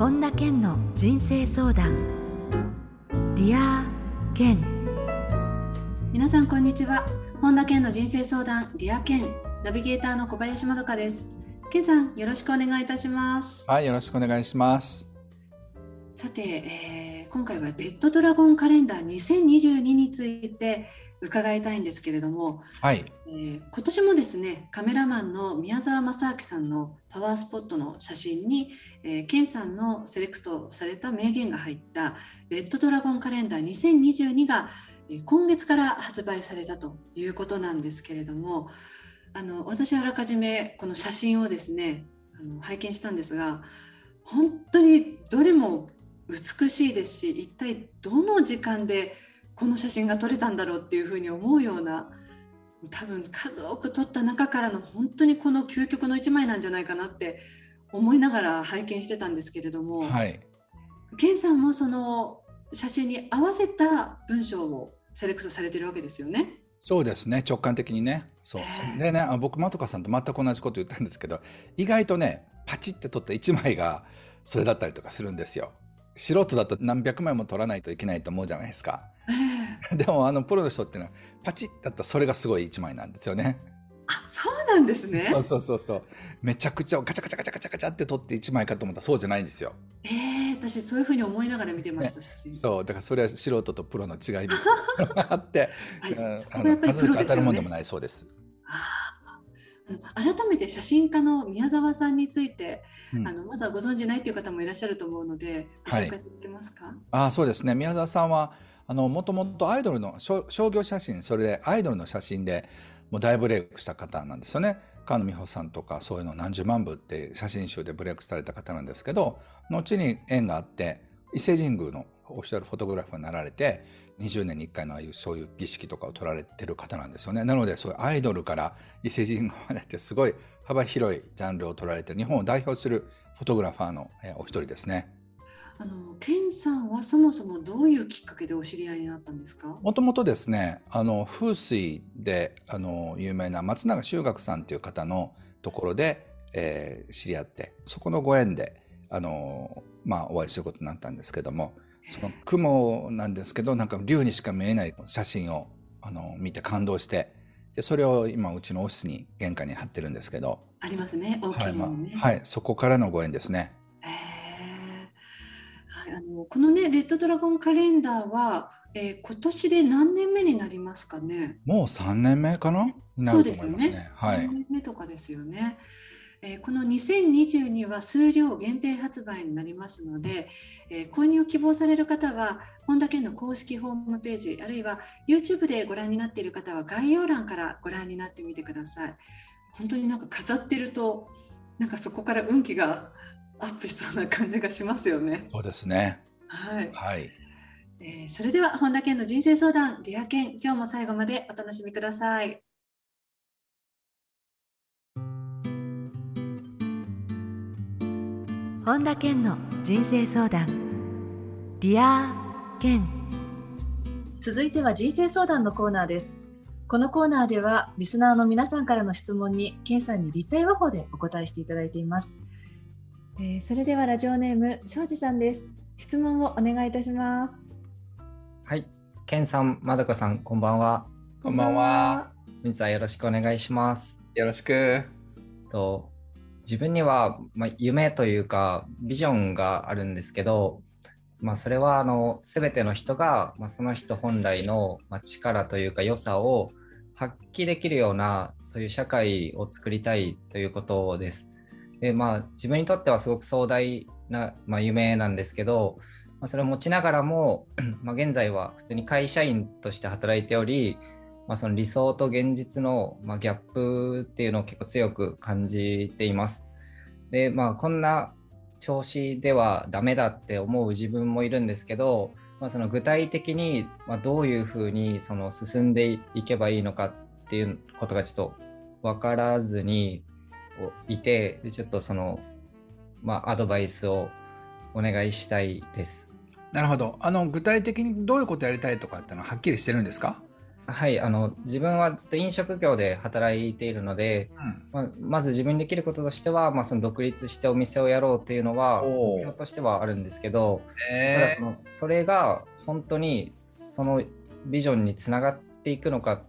本田健の人生相談。 Dear 健。皆さんこんにちは。本田健の人生相談 Dear 健。ナビゲーターの小林まどかです。健さんよろしくお願いいたします。はいよろしくお願いします。さて、えー、今回はレッドドラゴンカレンダー2022について伺いたいんですけれども、はい。えー、今年もですねカメラマンの宮沢正明さんのパワースポットの写真に、えー、ケンさんのセレクトされた名言が入ったレッドドラゴンカレンダー2022が、えー、今月から発売されたということなんですけれどもあの私あらかじめこの写真をですねあの拝見したんですが本当にどれも美しいですし一体どの時間でこの写真が撮れたんだろうっていうふうに思うような多分数多く撮った中からの本当にこの究極の一枚なんじゃないかなって思いながら拝見してたんですけれども、はい、ケンさんもその写真に合わせた文章をセレクトされてるわけですよね？そうですね直感的にねそうでね僕まとかさんと全く同じこと言ったんですけど意外とねパチって撮った1枚がそれだったりとかするんですよ。素人だと何百枚も取らないといけないと思うじゃないですか。でもあのプロの人っていうのはパチッだったらそれがすごい一枚なんですよね。あそうなんですね。そうそうそうそう。めちゃくちゃガチャガチャガチャガチャガチャって取って一枚かと思ったらそうじゃないんですよ。ええー、私そういうふうに思いながら見てました、ね、写真。そうだからそれは素人とプロの違いがあって、はい、うん、そこがやっぱりプロ、ね、当たるもんでもないそうです。改めて写真家の宮沢さんについて、うん、あのまだご存じないという方もいらっしゃると思うのでご紹介いただけますか、はい、あそうですね宮沢さんはあのもともとアイドルの商業写真それでアイドルの写真でもう大ブレイクした方なんですよね。菅野美穂さんとかそういうの何十万部って写真集でブレイクされた方なんですけど後に縁があって伊勢神宮のオフィシャルフォトグラフになられて20年に1回のああいうそういう儀式とかを取られてる方なんですよねなのでそういうアイドルから伊勢神宮までってすごい幅広いジャンルを取られてる日本を代表するフォトグラファーのお一人ですね。あのケンさんはそもそもどういうきっかけでお知り合いになったんですか？もともとですねあの風水であの有名な松永修学さんという方のところで、えー、知り合ってそこのご縁であの、まあ、お会いすることになったんですけどもその雲なんですけどなんか竜にしか見えない写真をあの見て感動してでそれを今うちのオフィスに玄関に貼ってるんですけど。ありますね大きいものね、はい、はい、そこからのご縁ですね。あのこのねレッドドラゴンカレンダーは、えー、今年で何年目になりますかね？もう三年目かな？なそうですよね。はい。年目とかですよね。えー、この2022は数量限定発売になりますので、えー、購入を希望される方は本田健の公式ホームページあるいは YouTube でご覧になっている方は概要欄からご覧になってみてください。本当になんか飾ってるとなんかそこから運気がアップしそうな感じがしますよね。そうですね。はい。はい。えー、それでは本田健の人生相談 Dear 健今日も最後までお楽しみください。本田健の人生相談 Dear 健続いては人生相談のコーナーです。このコーナーではリスナーの皆さんからの質問に健さんに立体話法でお答えしていただいています。えー、それではラジオネーム庄司さんです。質問をお願いいたします。はい。ケンさんまどかさんこんばんは。こんばんは。みずはよろしくお願いします。よろしく。と自分には、まあ、夢というかビジョンがあるんですけどまあ、それはあの全ての人が、まあ、その人本来の、まあ、力というか良さを発揮できるようなそういう社会を作りたいということです。でまあ自分にとってはすごく壮大な、まあ、夢なんですけど、まあ、それを持ちながらも、まあ、現在は普通に会社員として働いており、まあ、その理想と現実の、まあ、ギャップっていうのを結構強く感じています。でまあこんな調子ではダメだって思う自分もいるんですけど、まあ、その具体的にどういうふうにその進んでいけばいいのかっていうことがちょっと分からずにいてでちょっとその、まあ、アドバイスをお願いしたいです。なるほど。あの具体的にどういうことやりたいとかってのははっきりしてるんですか？はい、あの自分はずっと飲食業で働いているので、うん。まあ、まず自分にできることとしては、まあ、その独立してお店をやろうっていうのは目標としてはあるんですけど、ただえそのそれが本当にそのビジョンにつながっていくのか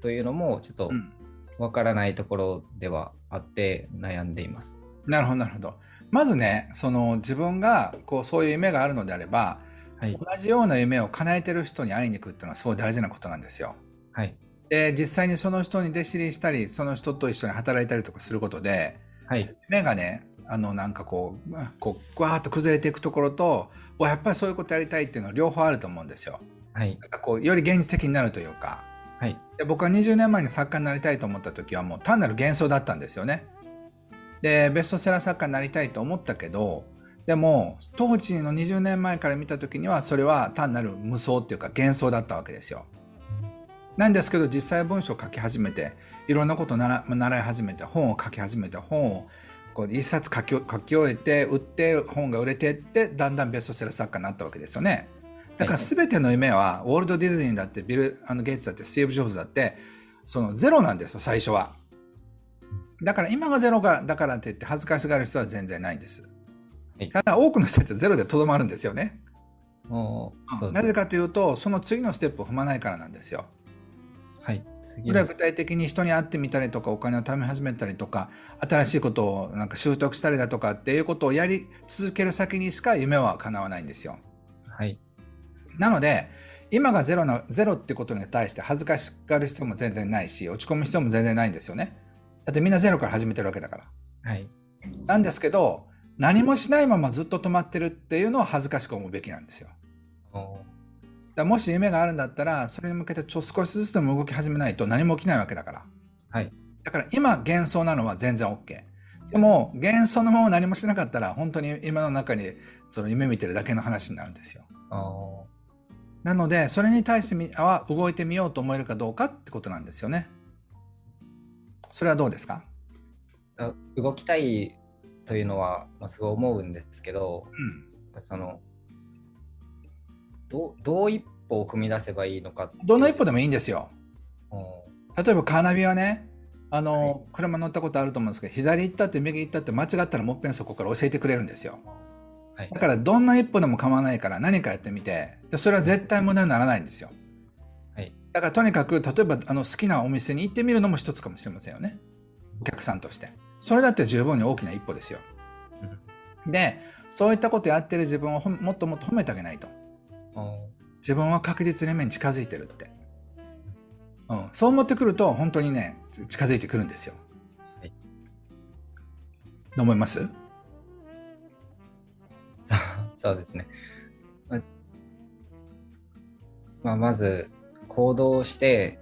というのもちょっとうんわからないところではあって悩んでいます。なるほどなるほどまずねその自分がこうそういう夢があるのであればはい同、じような夢を叶えてる人に会いに行くっていうのはすごい大事なことなんですよ。はい、で実際にその人に弟子入りしたりその人と一緒に働いたりとかすることではい、夢がねあのなんかこうこうぐわーっと崩れていくところとわやっぱりそういうことやりたいっていうのは両方あると思うんですよ。はい、なんかこうより現実的になるというかはい、で僕は20年前に作家になりたいと思った時はもう単なる幻想だったんですよね。でベストセラー作家になりたいと思ったけどでも当時の20年前から見た時にはそれは単なる無双っていうか幻想だったわけですよ。なんですけど実際文章を書き始めていろんなことを習習い始めて本を書き始めて本をこう一冊書き書き終えて売って本が売れてってだんだんベストセラー作家になったわけですよね。だから全ての夢はウォルト・ディズニーだってビル・あのゲイツだってスティーブ・ジョブズだってそのゼロなんですよ最初は。だから今がゼロだからって言って恥ずかしがる人は全然ないんです。はいただ多くの人たちはゼロでとどまるんですよね。なぜかというとその次のステップを踏まないからなんですよ。はい、次それはの具体的に人に会ってみたりとかお金を貯め始めたりとか新しいことをなんか習得したりだとかっていうことをやり続ける先にしか夢は叶わないんですよ。はい、なので今がゼロなゼロってことに対して恥ずかしがる必要も全然ないし落ち込む必要も全然ないんですよね。だってみんなゼロから始めてるわけだから。はい、なんですけど何もしないままずっと止まってるっていうのは恥ずかしく思うべきなんですよ。おだもし夢があるんだったらそれに向けてちょ少しずつでも動き始めないと何も起きないわけだから。はい、だだから今幻想なのは全然 OK。でも幻想のまま何もしなかったら本当に今の中にその夢見てるだけの話になるんですよ。おなのでそれに対してみは動いてみようと思えるかどうかってことなんですよね。それはどうですか？あ動きたいというのは、まあ、すごい思うんですけどうん。そのどうどう一歩を踏み出せばいいのかどの一歩でもいいんですよ。お例えばカーナビはねあの、はい車乗ったことあると思うんですけど左行ったって右行ったって間違ったらもっぺんそこから教えてくれるんですよ。はいだからどんな一歩でも構わないから何かやってみてでそれは絶対無駄にならないんですよ。はいだからとにかく例えばあの好きなお店に行ってみるのも一つかもしれませんよね。お客さんとして。それだって十分に大きな一歩ですよ。でそういったことやってる自分をもっともっと褒めてあげないと。お自分は確実に夢に近づいてるって。うん、そう思ってくると本当にね近づいてくるんですよ。はいどう思います？そ うそうですね。ままあ、まず行動して、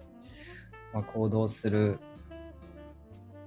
まあ、行動する。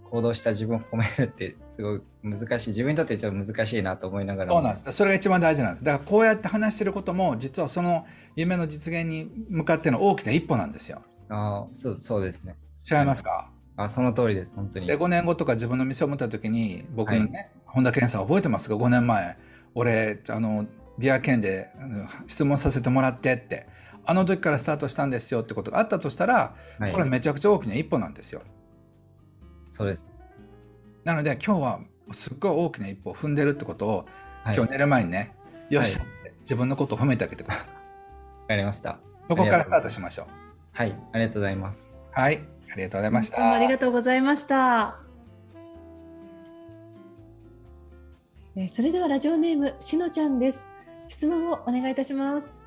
行動した自分を褒めるってすごい難しい。自分にとってちょっと難しいなと思いながらも。そうなんです。それが一番大事なんです。だからこうやって話してることも実はその夢の実現に向かっての大きな一歩なんですよ。あーそうそうですね。違いますか？あその通りです。本当に。で5年後とか自分の店を持った時に僕のね、本田健さん覚えてますか？5年前俺あのディアケンであの質問させてもらってってあの時からスタートしたんですよってことがあったとしたらはいこれめちゃくちゃ大きな一歩なんですよ。そうですなので今日はすっごい大きな一歩を踏んでるってことを、はい今日寝る前にねよし、は自分のことを褒めてあげてください。わかりましたそこからスタートしましょう。はいありがとうございますはい、ありがとうございました。どうもありがとうございました。えーそれではラジオネームしのちゃんです。質問をお願いいたします。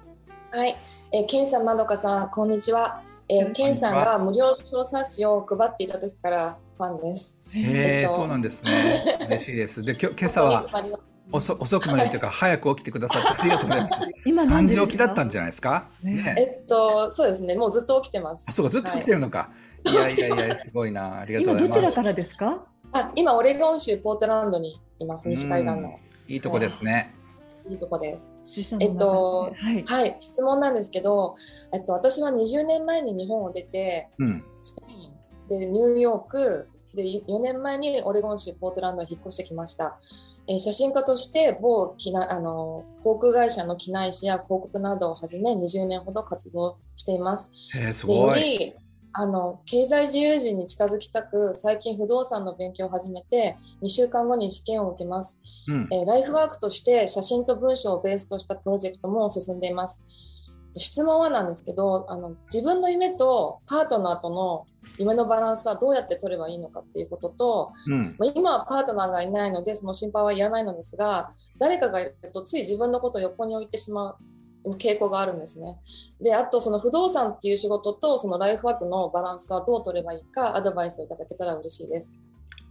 はい、えー、ケンさん、まどかさん、こんにちは。えー、ケンさんが無料小冊子を配っていた時からファンです。へえ、えっとそうなんですね。嬉しいです。で、きょ今朝は遅遅くまでというか早く起きてくださってありがとうございます。今何時ですか？起きだったんじゃないですか？ねね。えっと、そうですね、もうずっと起きてます。あ、そうか、ずっと起きてるのか。い、やいやいや、すごいな。ありがとう今ございます。どちらからですか？あ、今、オレゴン州ポートランドにいます、西海岸の。いいとこですね。いいとこです。えっとはい。はい、質問なんですけど、えっと、私は20年前に日本を出て、うん。スペインでニューヨーク、で4年前にオレゴン州ポートランドに引っ越してきました。えー写真家として某機内あの航空会社の機内誌や広告などをはじめ20年ほど活動しています。へえすごい。りあの経済自由人に近づきたく最近不動産の勉強を始めて2週間後に試験を受けます。うんえーライフワークとして写真と文章をベースとしたプロジェクトも進んでいます。質問はなんですけどあの自分の夢とパートナーとの夢のバランスはどうやって取ればいいのかっていうこととうんまあ今はパートナーがいないのでその心配はいらないのですが誰かがいるとつい自分のことを横に置いてしまう傾向があるんですね。であとその不動産っていう仕事とそのライフワークのバランスはどう取ればいいかアドバイスをいただけたら嬉しいです。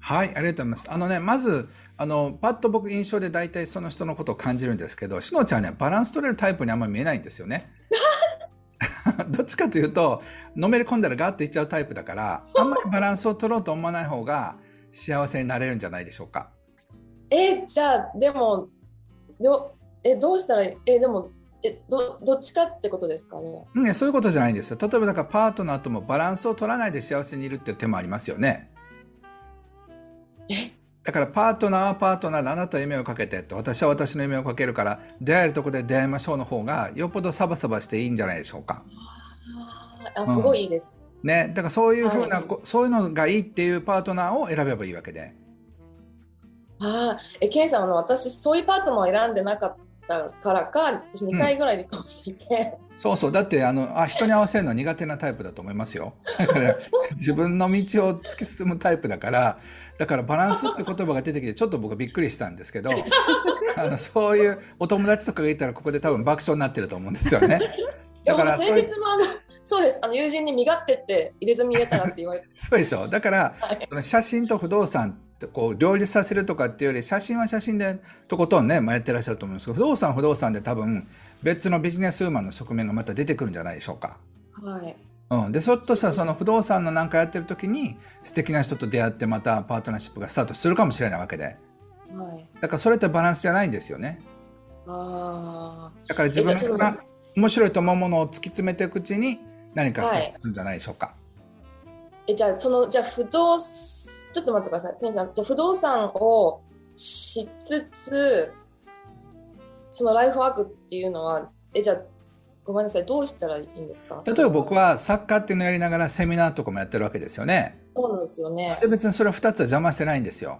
はい、ありがとうございます。あのね、まず、あの、パッと僕印象で大体その人のことを感じるんですけど、しのちゃんね、バランス取れるタイプにあんまり見えないんですよね。どっちかというと、のめり込んだらガーッといっちゃうタイプだから、あんまりバランスを取ろうと思わない方が幸せになれるんじゃないでしょうか。えじゃあでもどえどうしたらえでもえどどっちかってことですかね？うんね、そういうことじゃないんですよ。例えばだからパートナーともバランスを取らないで幸せにいるって手もありますよね。え？だからパートナーはパートナーであなたは夢をかけてって私は私の夢をかけるから出会えるとこで出会いましょうの方がよっぽどサバサバしていいんじゃないでしょうか。あすごいいいです、ね、だからそういうふうな、そういうのがいいっていうパートナーを選べばいいわけで。ああえケンさんあの私そういうパートナーを選んでなかったからか私2回ぐらい離婚していて、そうそう。だってあのあ人に合わせるの苦手なタイプだと思いますよ。だから 自分の道を突き進むタイプだからだからバランスって言葉が出てきてちょっと僕びっくりしたんですけど あのそういうお友達とかがいたらここで多分爆笑になってると思うんですよね。だからそういう先日もあのそうです。あの友人に身勝手って入れ墨入れたらって言われて。そうでしょ。だからはい。その写真と不動産こう両立させるとかっていうより写真は写真でとことんね、まあ、やってらっしゃると思うんですけど不動産は不動産で多分別のビジネスウーマンの側面がまた出てくるんじゃないでしょうか。はい。うん、でひょっとしたらその不動産のなんかやってる時に素敵な人と出会ってまたパートナーシップがスタートするかもしれないわけで。はい。だからそれってバランスじゃないんですよね。あだから自分が面白いと思うものを突き詰めていくうちに何かするんじゃないでしょうか、ーえじゃあそのじゃあ不動ちょっと待ってください。ケンさんじゃあ不動産をしつつそのライフワークっていうのはえじゃあごめんなさい。どうしたらいいんですか？例えば僕はサッカーっていうのをやりながらセミナーとかもやってるわけですよね。そうなんですよね。で別にそれは2つは邪魔してないんですよ。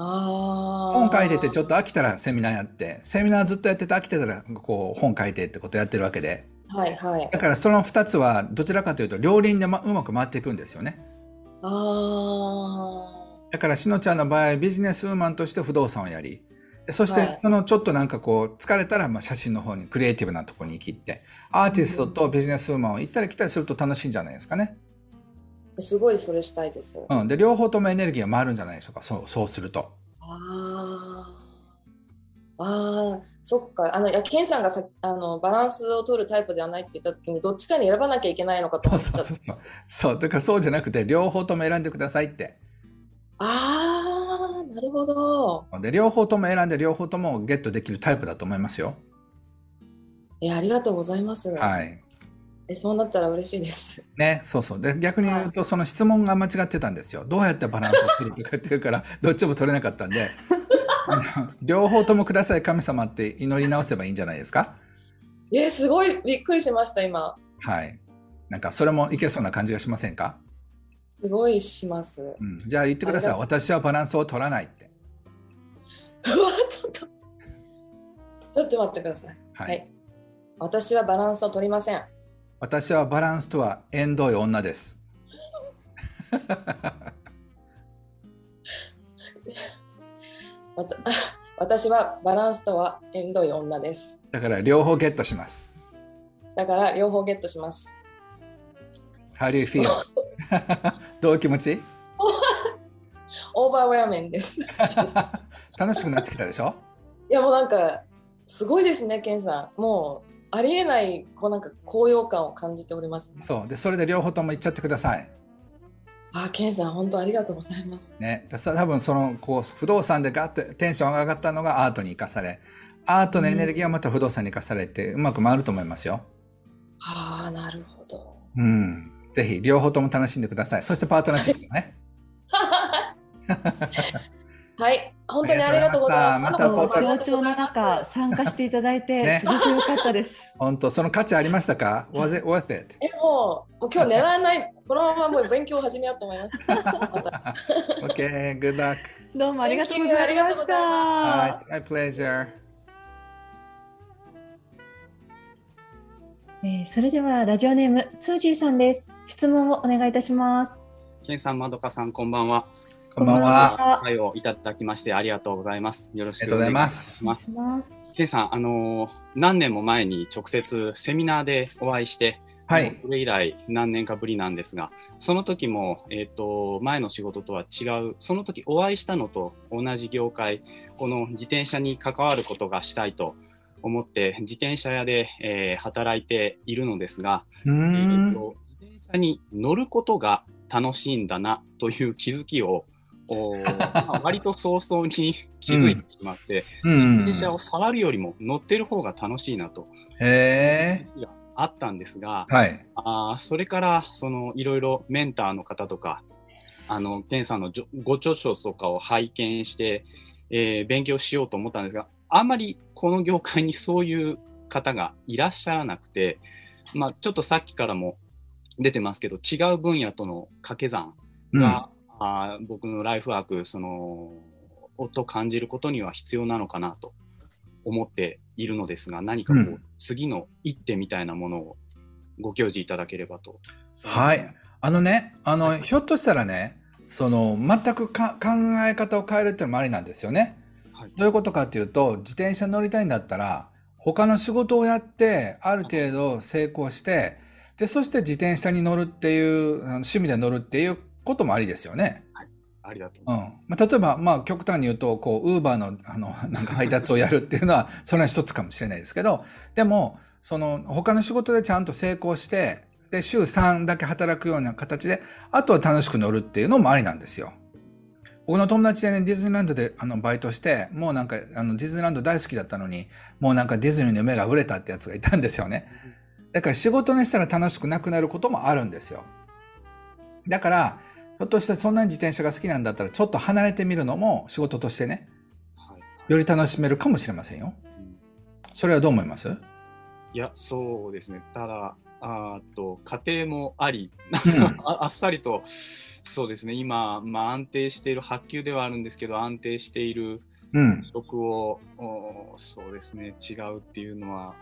ああ本書いててちょっと飽きたらセミナーやって。セミナーずっとやってて飽きてたらこう本書いてってことやってるわけで。はいはい。だからその2つはどちらかというと両輪で、ま、うまく回っていくんですよね。あだからしのちゃんの場合ビジネスウーマンとして不動産をやりでそしはい。てそのちょっとなんかこう疲れたらまあ写真の方にクリエイティブなところに切ってアーティストとビジネスウーマンを行ったり来たりすると楽しいんじゃないですかね、あすごいそれしたいです、うん、で両方ともエネルギーが回るんじゃないでしょうか。そうそうすると。あーあーそっか。あのいやケンさんがさあのバランスを取るタイプではないって言った時にどっちかに選ばなきゃいけないのかとそう思っちゃった そうそうそう。そう。だからそうじゃなくて両方とも選んでくださいって。ああなるほど。で両方とも選んで両方ともゲットできるタイプだと思いますよ。えありがとうございます、はい。えそうなったら嬉しいです。ね、そうそう。で、逆に言うと、その質問が間違ってたんですよ。どうやってバランスを取るかっていうから、どっちも取れなかったんで、両方ともください、神様って祈り直せばいいんじゃないですか？えすごいびっくりしました今はい。なんか、それもいけそうな感じがしませんか、すごいしますうん、じゃあ言ってください。私はバランスを取らないって。うわちょっとちょっと待ってくださいはい。私はバランスを取りません私はバランスとは縁遠い女です。私はバランスとは縁遠い女ですだから、両方ゲットします。だから両方ゲットします。How do you feel? どういう気持ち？オーバーウェアメンです。い 楽しくなってきたでしょ？やもうなんかすごいですね、ケンさん。もうありえないこうなんか高揚感を感じております。そう。で、それで両方とも言っちゃってください。あ、ケンさん本当ありがとうございます。ね、多分そのこう不動産でガッとテンションが上がったのがアートに生かされアートのエネルギーはまた不動産に生かされてうまく回ると思いますよ。ああ、なるほど。うん、ぜひ両方とも楽しんでください。そしてパートナーシップもね。はい、本当にありがとうございます。ました早朝の中参加していただいてすごく良かったです。本当その価値ありましたか ?Was it worth it? え、もう、もう今日狙わない、このままもう勉強を始めようと思います。また Okay, good luck. どうもありがとうございまし Thank you ありがとうございま Uh, it's my pleasure. えーそれではラジオネームツージーさんです。質問をお願いいたします。ケンさん、まどかさん、こんばんは。こんばんは。会をいただきましてありがとうございます。よろしくお願いします。します。ケンさん、あのー何年も前に直接セミナーでお会いして、はいそれ以来何年かぶりなんですが、その時も、えっ、と、前の仕事とは違う、その時お会いしたのと同じ業界、この自転車に関わることがしたいと思って、自転車屋で、えー働いているのですが、うーえーん。と自転車に乗ることが楽しいんだなという気づきを、おーまあ割と早々に気づいてしまって、うん自転車を触るよりも乗ってる方が楽しいなと、へいやあったんですが、え。はい。あーそれからそのいろいろメンターの方とか、あのケンさんのご著書とかを拝見して、えー勉強しようと思ったんですが、あんまりこの業界にそういう方がいらっしゃらなくて、まあ、ちょっとさっきからも出てますけど、違う分野との掛け算うんが、あー僕のライフワークそのと感じることには必要なのかなと思っているのですが、何かこう、うん次の一手みたいなものをご教示いただければと。はい。あのね、あの、ひょっとしたらね、その、全くか考え方を変えるっていうのもありなんですよね。はいどういうことかっていうと、自転車乗りたいんだったら、他の仕事をやって、ある程度成功して、で、そして自転車に乗るっていう、趣味で乗るっていうこともありですよね。ありがとううん。まあ、例えば、まあ、極端に言うと、こう、ウーバーの、あの、なんか配達をやるっていうのは、それは一つかもしれないですけど、でも、その、他の仕事でちゃんと成功して、で、週3だけ働くような形で、あとは楽しく乗るっていうのもありなんですよ。僕の友達でね、ディズニーランドであのバイトして、もうなんか、あの、ディズニーランド大好きだったのに、もうなんかディズニーの夢が売れたってやつがいたんですよね。だから仕事にしたら楽しくなくなることもあるんですよ。だから、ひょっとしてそんなに自転車が好きなんだったら、ちょっと離れてみるのも仕事としてね、はいより楽しめるかもしれませんよ。うんそれはどう思います？いや、そうですね。ただ、あーと家庭もあり、うん ああっさりと、そうですね、今、まあ、安定している、発給ではあるんですけど、安定しているうん。職を、おそうですね、違うっていうのは、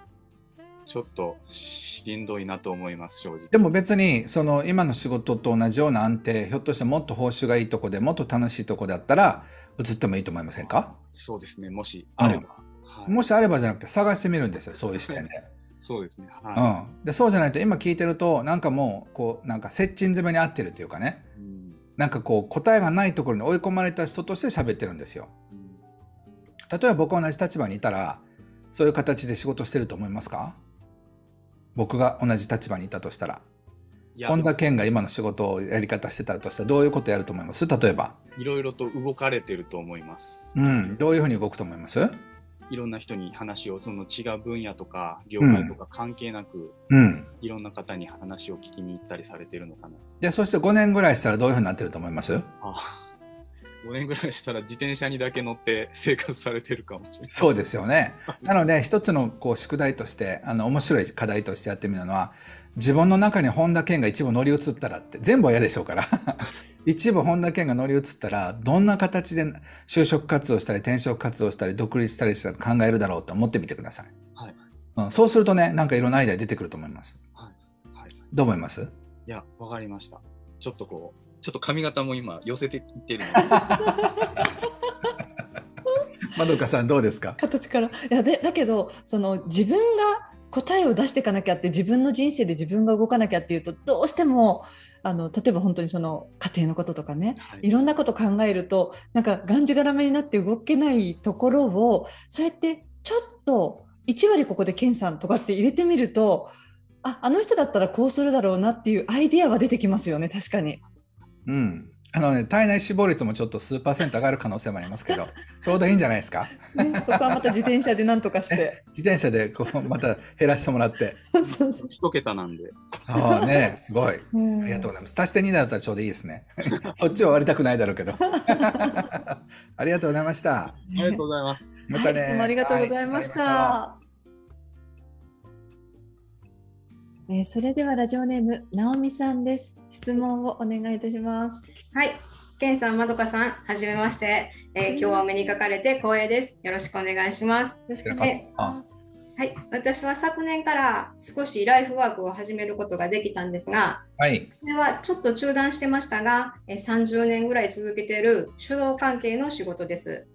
ちょっとしんどいなと思います、正直。でも別に、その今の仕事と同じような安定、ひょっとしてもっと報酬がいいとこでもっと楽しいとこだったら、移ってもいいと思いませんか？そうですね、もしあれば。はい、もしあればじゃなくて探してみるんですよ、そういう視点で。そうですね、うはん。で、そうじゃないと今聞いてると、なんかもう、こう、なんか接近詰めに合ってるっていうかね、い。うんなんかこう、答えがないところに追い込まれた人として喋ってるんですよ。うん例えば僕同じ立場にいたら、そういう形で仕事してると思いますか？僕が同じ立場にいたとしたら。本田健が今の仕事をやり方してたとしたらどういうことやると思います？例えば。いろいろと動かれてると思います。うん。どういうふうに動くと思います？いろんな人に話を、その違う分野とか業界とか関係なく、うん。いろんな方に話を聞きに行ったりされてるのかな。で、そして5年ぐらいしたらどういうふうになってると思います？あ5年ぐらいしたら自転車にだけ乗って生活されてるかもしれない。そうですよね。なので、一つのこう宿題として、あの、面白い課題としてやってみるのは、自分の中に本田健が一部乗り移ったらって、全部は嫌でしょうから。一部本田健が乗り移ったら、どんな形で就職活動したり、転職活動したり、独立したりしたら考えるだろうと思ってみてください。はい。うん、そうするとね、なんかいろんなアイデア出てくると思います。はい。どう思います？いや、わかりました。ちょっとこう、ちょっと髪型も今寄せていってるので、まどかさんどうですか？形から。いやでだけどその自分が答えを出していかなきゃって自分の人生で自分が動かなきゃっていうとどうしてもあの例えば本当にその家庭のこととかね。はい。いろんなこと考えるとなんかがんじがらめになって動けないところをそうやってちょっと1割ここで健さんとかって入れてみるとああの人だったらこうするだろうなっていうアイディアは出てきますよね確かに。うん。あのね、体内死亡率もちょっと数パーセント上がる可能性もありますけど、ちょうどいいんじゃないですか？ね、そこはまた自転車でなんとかして。自転車でこうまた減らしてもらって。そうそう一桁なんで。ああね、すごい。うんありがとうございます。足して2だったらちょうどいいですね。そっちは割りたくないだろうけど。ありがとうございました。ありがとうございます。またね。はい、ありがとうございました。はえーそれではラジオネームなおみさんです。質問をお願いいたします。はい。ケンさん、まどかさん、はじめまして。えー今日はお目にかかれて光栄です。よろしくお願いします。よろしくお願いします。はい。私は昨年から少しライフワークを始めることができたんですが、はい。これはちょっと中断してましたが、えー30年ぐらい続けている書道関係の仕事です。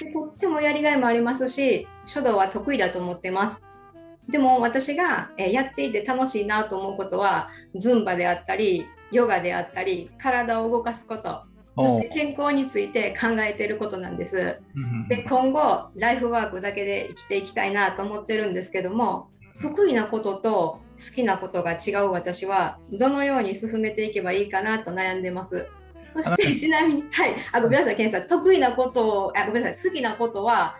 でとってもやりがいもありますし、書道は得意だと思ってます。でも私がえーやっていて楽しいなと思うことは、ズンバであったり、ヨガであったり、体を動かすこと、そして健康について考えていることなんです。で今後ライフワークだけで生きていきたいなと思ってるんですけども得意なことと好きなことが違う私はどのように進めていけばいいかなと悩んでます。そしてちなみに、はい、あごめんなさい、ケンさん、得意なことを、あごめんなさい、好きなことは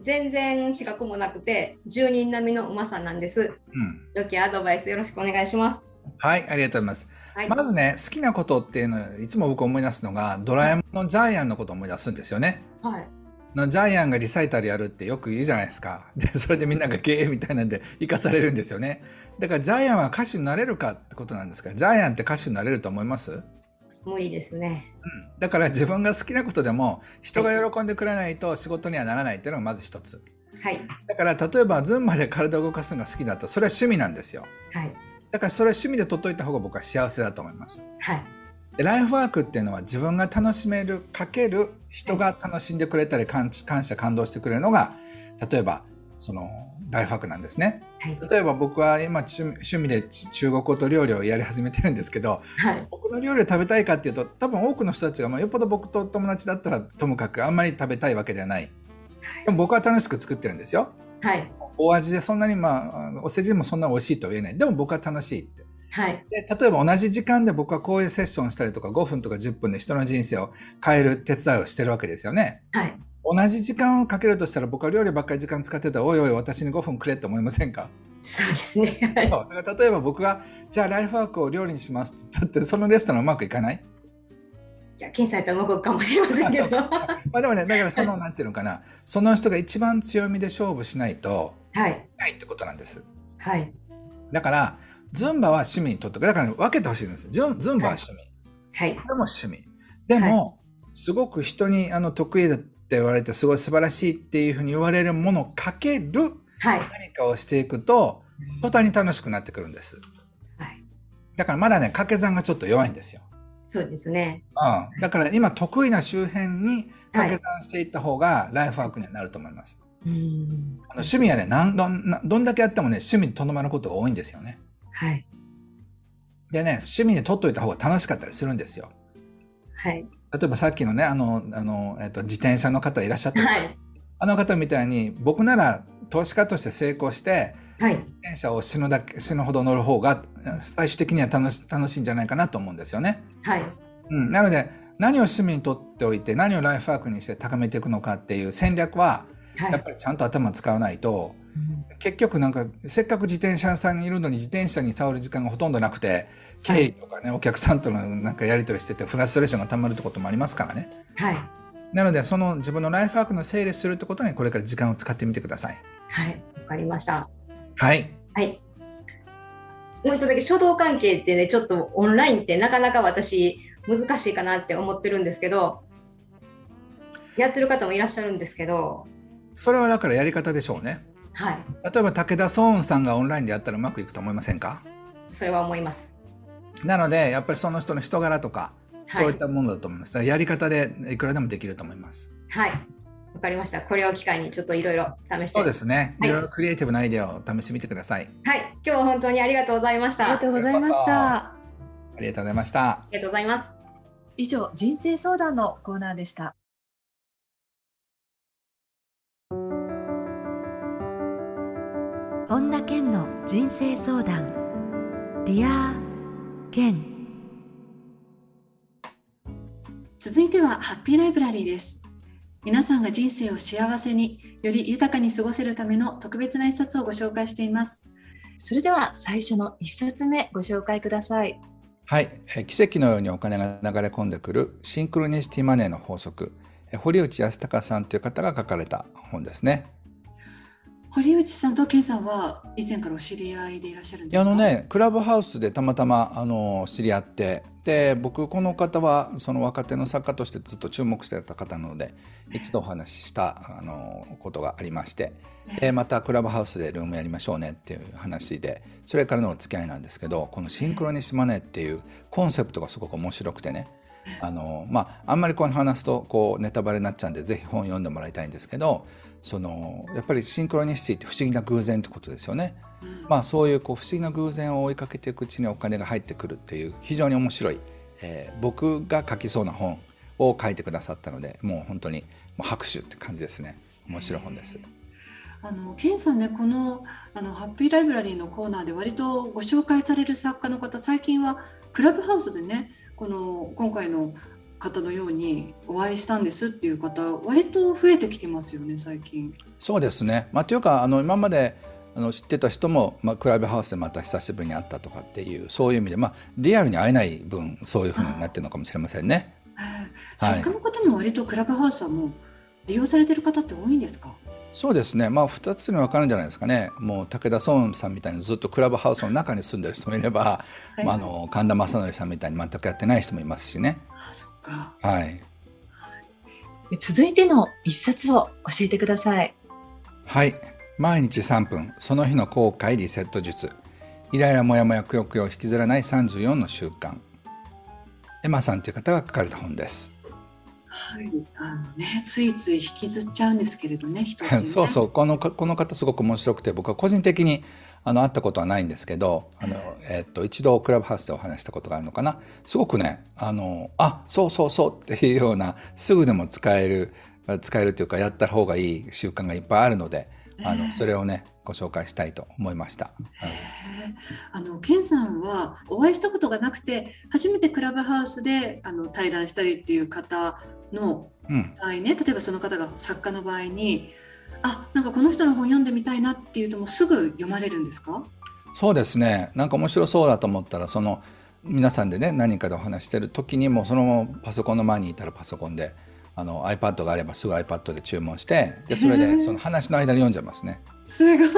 全然資格もなくて、10人並みのうまさなんです。うん良きアドバイスよろしくお願いします。はい、ありがとうございます。はい、まずね、好きなことっていうのいつも僕思い出すのが、ドラえもんのジャイアンのことを思い出すんですよね。はい、のジャイアンがリサイタルやるってよく言うじゃないですか。で、それでみんなが経営みたいなんで生かされるんですよね。だからジャイアンは歌手になれるかってことなんですが、ジャイアンって歌手になれると思います？無理ですね。うんだから自分が好きなことでも人が喜んでくれないと仕事にはならないっていうのがまず一つ。はい、だから例えばズンバで体を動かすのが好きだったらそれは趣味なんですよ。はい、だからそれは趣味で取っといた方が僕は幸せだと思います。はい、でライフワークっていうのは自分が楽しめるかける人が楽しんでくれたり感感謝感動してくれるのが例えばそのライフワークなんですね。はい、例えば僕は今趣趣味でち中国語と料理をやり始めてるんですけどはい、僕の料理を食べたいかっていうと多分多くの人たちが、まあ、よっぽど僕と友達だったらともかくあんまり食べたいわけではない。でも僕は楽しく作ってるんですよ。はい、お味でそんなにまあお世辞もそんな美味しいとは言えない。でも僕は楽しいって。はい、で例えば同じ時間で僕はこういうセッションしたりとか5分とか10分で人の人生を変える手伝いをしてるわけですよね。はい。同じ時間をかけるとしたら僕は料理ばっかり時間使ってた。らおいおい私に5分くれって思いませんか？そうですね。だから例えば僕がじゃあライフワークを料理にしますって言ったってそのレストランうまくいかない？いや、検査やったらうまくかもしれませんけど。まあでもねだからそのなんていうのかな。その人が一番強みで勝負しないとはい、ないってことなんです。はい、だからズンバは趣味にとってだから、ね、分けてほしいんです。ズンズンバは趣味、はい、これも趣味。でも、すごく人にあの得意だって言われて、すごい素晴らしいっていうふうに言われるものをかけるはい、何かをしていくと、途端に楽しくなってくるんです。はい。だからまだね、掛け算がちょっと弱いんですよ。そうですね。うん。だから今得意な周辺に掛け算していった方がライフワークにはなると思います。うん。あの趣味はね、なんどんなどんだけやってもね、趣味にとどまることが多いんですよね。はい、でね、趣味に取っといた方が楽しかったりするんですよ。はい、例えばさっきのね、あの、あの、えっと、自転車の方いらっしゃったはい、あの方みたいに僕なら投資家として成功してはい、自転車を死ぬだけ死ぬほど乗る方が最終的には楽し楽しいんじゃないかなと思うんですよね。はい、うん、なので何を趣味にとっておいて何をライフワークにして高めていくのかっていう戦略ははい。やっぱりちゃんと頭使わないとうん結局なんかせっかく自転車屋さんにいるのに自転車に触る時間がほとんどなくて経理とかねお客さんとのなんかやり取りしててフラストレーションがたまるってこともありますからね。はい、なのでその自分のライフワークの整理するってことにこれから時間を使ってみてください。はい、わかりました。はい。はい。もう一個だけ書道関係ってね、ちょっとオンラインってなかなか私難しいかなって思ってるんですけど、やってる方もいらっしゃるんですけど、それはだからやり方でしょうね。はい、例えば武田壮雲さんがオンラインでやったらうまくいくと思いませんか？それは思います。なのでやっぱりその人の人柄とかはいそういったものだと思います。だからやり方でいくらでもできると思います。はい、わかりました。これを機会にちょっといろいろ試して。そうですね。はいいろいろクリエイティブなアイデアを試してみてください。はい、今日は本当にありがとうございました。あありがとうございました。ありがとうございました。りがとうございます。以上、人生相談のコーナーでした。本田健の人生相談。 Dear 健。続いてはハッピーライブラリーです皆さんが人生を幸せにより豊かに過ごせるための特別な一冊をご紹介していますそれでは最初の一冊目ご紹介くださいはい、え奇跡のようにお金が流れ込んでくるシンクロニシティマネーの法則堀内康隆さんという方が書かれた本ですね。堀内さんと健さんは以前からお知り合いでいらっしゃるんですか？あのねクラブハウスでたまたまあの知り合って。で僕この方はその若手の作家としてずっと注目してた方なので一度お話ししたあのことがありまして。でまたクラブハウスでルームやりましょうねっていう話でそれからのお付き合いなんですけどこのシンクロニシマネっていうコンセプトがすごく面白くてね。あのまああんまりこの話すとこうネタバレになっちゃうんでぜひ本読んでもらいたいんですけどそのやっぱりシンクロニシティって不思議な偶然ってことですよね。まあそういうこう不思議な偶然を追いかけていくうちにお金が入ってくるっていう非常に面白い、えー、僕が書きそうな本を書いてくださったのでもう本当にもう拍手って感じですね面白い本です。あのケンさんねこのあのハッピーライブラリーのコーナーで割とご紹介される作家の方最近はクラブハウスでねこの今回の方のようにお会いしたんですっていう方割と増えてきてますよね最近。そうですね、まあ、というかあの今まであの知ってた人も、まあ、クラブハウスでまた久しぶりに会ったとかっていうそういう意味で、まあ、リアルに会えない分そういうふうになってるのかもしれませんね。作家の方も割とクラブハウスはもう利用されてる方って多いんですか？そうですね、まあ、2つに分かるんじゃないですかね、もう武田壮さんみたいにずっとクラブハウスの中に住んでる人もいれば、はい、まあ、あの神田正則さんみたいに全くやってない人もいますしね。あそっか。はい。続いての一冊を教えてください。はい。毎日3分その日の後悔リセット術。イライラモヤモヤくよくよ引きずらない34の習慣。エマさんという方が書かれた本です。はい、あのね、ついつい引きずっちゃうんですけれどね、人ね。そうそう、このこの方すごく面白くて、僕は個人的にあの会ったことはないんですけど、あのえー、っと一度クラブハウスでお話したことがあるのかな。すごくね、あのあ、そうそうそうっていうようなすぐでも使える使えるというかやった方がいい習慣がいっぱいあるので、あのそれをねご紹介したいと思いました。あのケンさんはお会いしたことがなくて初めてクラブハウスであの対談したりっていう方の場合ね、うん、例えばその方が作家の場合にあなんかこの人の本読んでみたいなっていうともうすぐ読まれるんですか？そうですね。なんか面白そうだと思ったらその皆さんでね何かでお話してる時にもそのままパソコンの前にいたらパソコンであの iPad があればすぐ iPad で注文してでそれでその話の間に読んじゃいますね。すごい。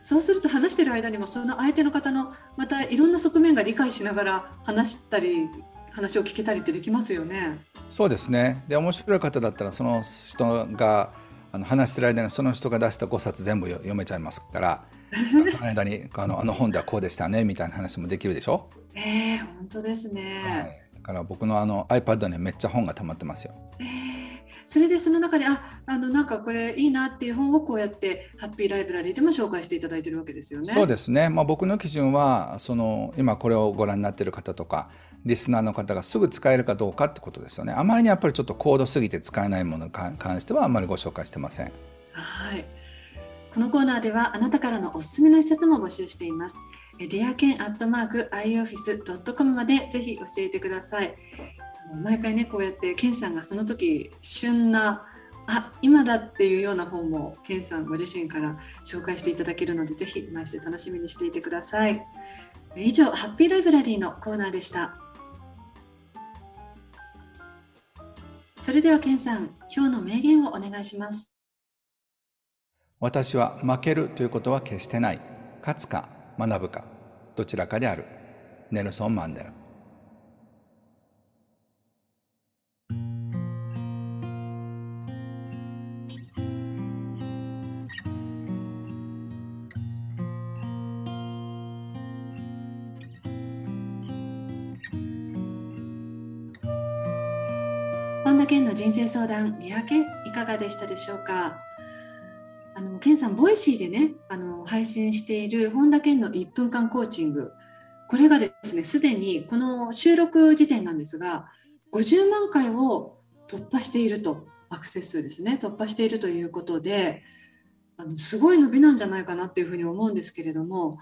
そうすると話してる間にもその相手の方のまたいろんな側面が理解しながら話したり話を聞けたりってできますよね。そうですね。で面白い方だったらその人があの話してる間にその人が出した5冊全部読めちゃいますから その間にあのあの本ではこうでしたねみたいな話もできるでしょ？えー、本当ですね、はい、だから僕のあの iPad にめっちゃ本が溜まってますよ。えー、それでその中でああのなんかこれいいなっていう本をこうやってハッピーライブラリーでも紹介していただいてるわけですよね。そうですね。まあ僕の基準はその今これをご覧になっている方とかリスナーの方がすぐ使えるかどうかってことですよね。あまりにやっぱりちょっと高度すぎて使えないものに関してはあまりご紹介してません。はい。このコーナーではあなたからのおすすめの一冊も募集しています。デアケンアットマーク ioffice.com までぜひ教えてください。毎回ねこうやってケンさんがその時旬なあ今だっていうような本もケンさんご自身から紹介していただけるのでぜひ毎週楽しみにしていてください。以上ハッピーライブラリーのコーナーでした。それではケンさん、今日の名言をお願いします。私は負けるということは決してない。勝つか学ぶか、どちらかである。ネルソン・マンデラ。本田健の人生相談リアケいかがでしたでしょうか？あの健さんボイシーでねあの配信している本田健の1分間コーチング。これがですねすでにこの収録時点なんですが50万回を突破しているとアクセス数ですね突破しているということであのすごい伸びなんじゃないかなっていうふうに思うんですけれども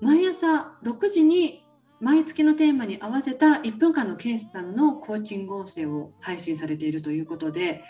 毎朝6時に毎月のテーマに合わせた1分間のケースさんのコーチング音声を配信されているということで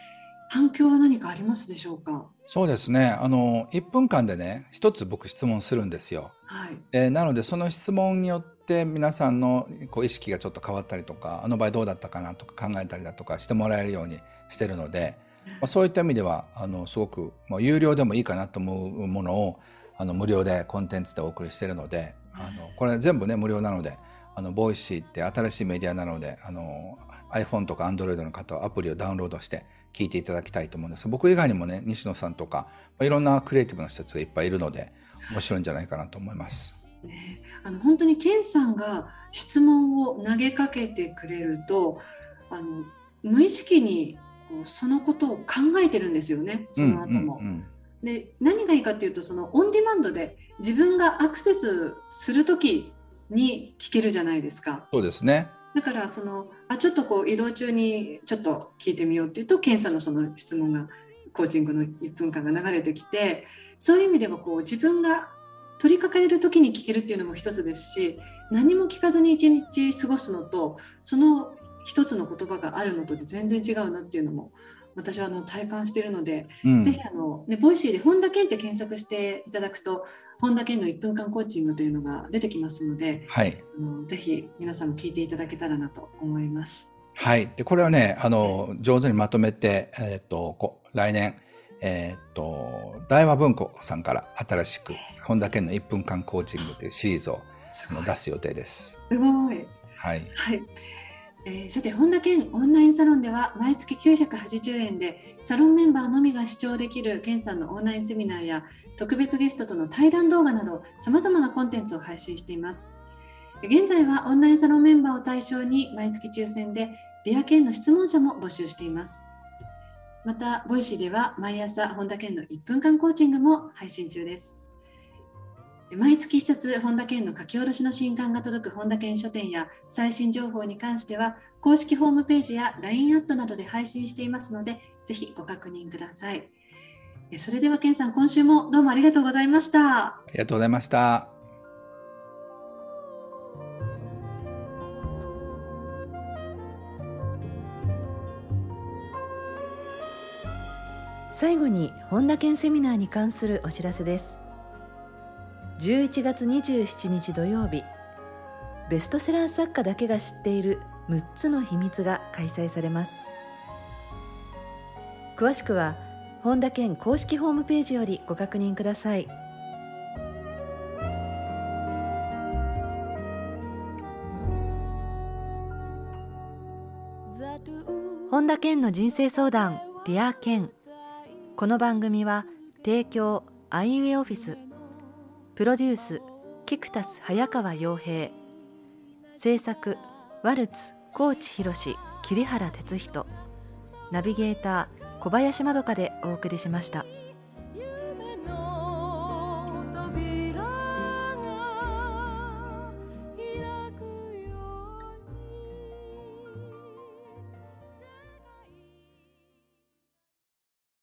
反響は何かありますでしょうか？そうですね。あの1分間でね一つ僕質問するんですよ。はい、えー、なのでその質問によって皆さんのこう意識がちょっと変わったりとかあの場合どうだったかなとか考えたりだとかしてもらえるようにしてるので、まあ、そういった意味ではあのすごく、まあ、有料でもいいかなと思うものをあの無料でコンテンツでお送りしてるのであのこれ全部ね無料なのであのボイシーって新しいメディアなのであの iPhone とか Android の方はアプリをダウンロードして聞いていただきたいと思うんです僕以外にもね西野さんとかいろんなクリエイティブな人たちがいっぱいいるので面白いんじゃないかなと思います。ね、あの本当にケンさんが質問を投げかけてくれるとあの無意識にそのことを考えてるんですよねその後も。うんうんうんで何がいいかっていうとそのオンディマンドで自分がアクセスする時に聞けるじゃないですか。そうですねだからそのあちょっとこう移動中にちょっと聞いてみようっていうと健さんのその質問がコーチングの1分間が流れてきてそういう意味ではこう自分が取り掛かれる時に聞けるっていうのも一つですし何も聞かずに一日過ごすのとその一つの言葉があるのとで全然違うなっていうのも私はあの体感しているので、うん、ぜひあの、ね、ボイシーで本田健って検索していただくと本田健の1分間コーチングというのが出てきますので、はい、あのぜひ皆さんも聞いていただけたらなと思います。はい、でこれはねあの上手にまとめて、えー、っとこ来年、えー、っと大和文庫さんから新しく本田健の1分間コーチングというシリーズを出す予定です。すごい。はい。はいえー、さて本田健オンラインサロンでは毎月980円でサロンメンバーのみが視聴できる健さんのオンラインセミナーや特別ゲストとの対談動画などさまざまなコンテンツを配信しています。現在はオンラインサロンメンバーを対象に毎月抽選で Dear 健の質問者も募集しています。またボイシーでは毎朝本田健の1分間コーチングも配信中です。毎月1冊本田健の書き下ろしの新刊が届く本田健書店や最新情報に関しては公式ホームページや LINE アットなどで配信していますのでぜひご確認ください。それでは健さん今週もどうもありがとうございました。ありがとうございました。最後に本田健セミナーに関するお知らせです11月27日土曜日。ベストセラー作家だけが知っている6つの秘密が開催されます。詳しくは本田健公式ホームページよりご確認ください。本田健の人生相談 Dear 健。この番組は提供アイウェイオフィス。プロデュース菊田早川洋平制作ワルツ高知博桐原哲人ナビゲーター小林まどかでお送りしました。